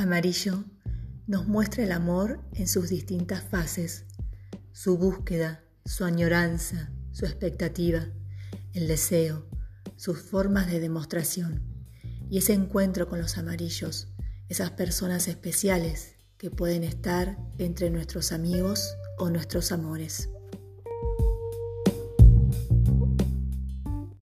Amarillo nos muestra el amor en sus distintas fases, su búsqueda, su añoranza, su expectativa, el deseo, sus formas de demostración y ese encuentro con los amarillos, esas personas especiales que pueden estar entre nuestros amigos o nuestros amores.